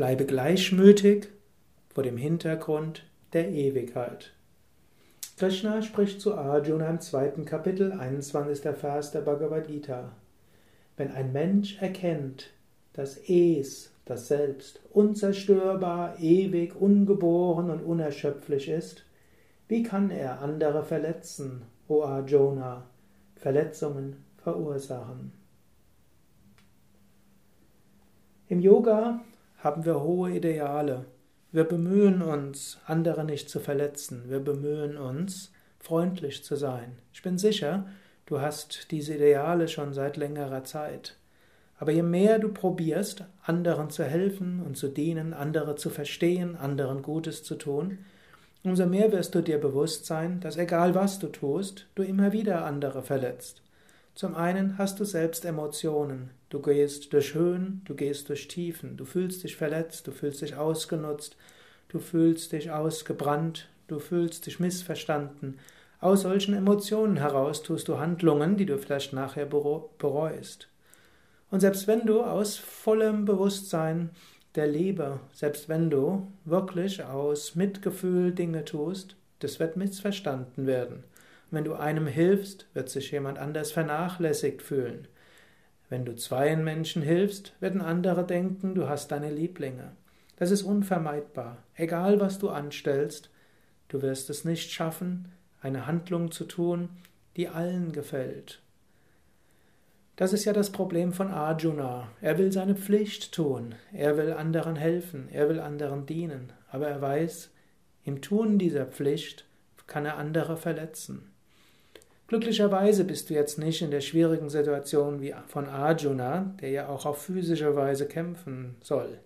Bleibe gleichmütig vor dem Hintergrund der Ewigkeit. Krishna spricht zu Arjuna im zweiten Kapitel, 21. Vers der Bhagavad Gita. Wenn ein Mensch erkennt, dass Es, das Selbst, unzerstörbar, ewig, ungeboren und unerschöpflich ist, wie kann er andere verletzen, o Arjuna, Verletzungen verursachen? Im Yoga haben wir hohe Ideale. Wir bemühen uns, andere nicht zu verletzen. Wir bemühen uns, freundlich zu sein. Ich bin sicher, du hast diese Ideale schon seit längerer Zeit. Aber je mehr du probierst, anderen zu helfen und zu dienen, andere zu verstehen, anderen Gutes zu tun, umso mehr wirst du dir bewusst sein, dass egal was du tust, du immer wieder andere verletzt. Zum einen hast du selbst Emotionen. Du gehst durch Höhen, du gehst durch Tiefen, du fühlst dich verletzt, du fühlst dich ausgenutzt, du fühlst dich ausgebrannt, du fühlst dich missverstanden. Aus solchen Emotionen heraus tust du Handlungen, die du vielleicht nachher bereust. Und selbst wenn du aus vollem Bewusstsein der Liebe, selbst wenn du wirklich aus Mitgefühl Dinge tust, das wird missverstanden werden. Wenn du einem hilfst, wird sich jemand anders vernachlässigt fühlen. Wenn du zweien Menschen hilfst, werden andere denken, du hast deine Lieblinge. Das ist unvermeidbar. Egal was du anstellst, du wirst es nicht schaffen, eine Handlung zu tun, die allen gefällt. Das ist ja das Problem von Arjuna. Er will seine Pflicht tun, er will anderen helfen, er will anderen dienen, aber er weiß, im Tun dieser Pflicht kann er andere verletzen. Glücklicherweise bist du jetzt nicht in der schwierigen Situation wie von Arjuna, der ja auch auf physische Weise kämpfen soll.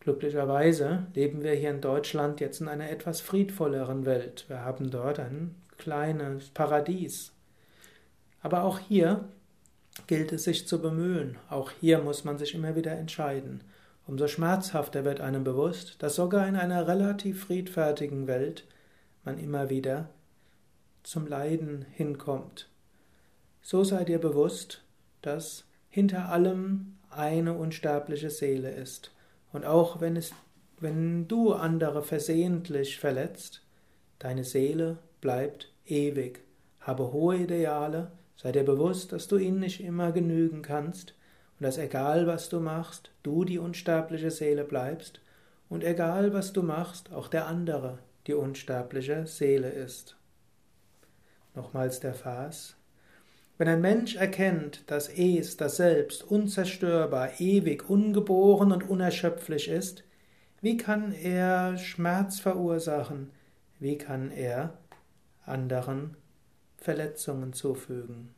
Glücklicherweise leben wir hier in Deutschland jetzt in einer etwas friedvolleren Welt. Wir haben dort ein kleines Paradies. Aber auch hier gilt es sich zu bemühen. Auch hier muss man sich immer wieder entscheiden. Umso schmerzhafter wird einem bewusst, dass sogar in einer relativ friedfertigen Welt man immer wieder zum Leiden hinkommt. So sei dir bewusst, dass hinter allem eine unsterbliche Seele ist. Und auch wenn, es, wenn du andere versehentlich verletzt, deine Seele bleibt ewig. Habe hohe Ideale, sei dir bewusst, dass du ihnen nicht immer genügen kannst und dass egal was du machst, du die unsterbliche Seele bleibst und egal was du machst, auch der andere die unsterbliche Seele ist. Nochmals der Vers. Wenn ein Mensch erkennt, dass Es, das Selbst, unzerstörbar, ewig, ungeboren und unerschöpflich ist, wie kann er Schmerz verursachen? Wie kann er anderen Verletzungen zufügen?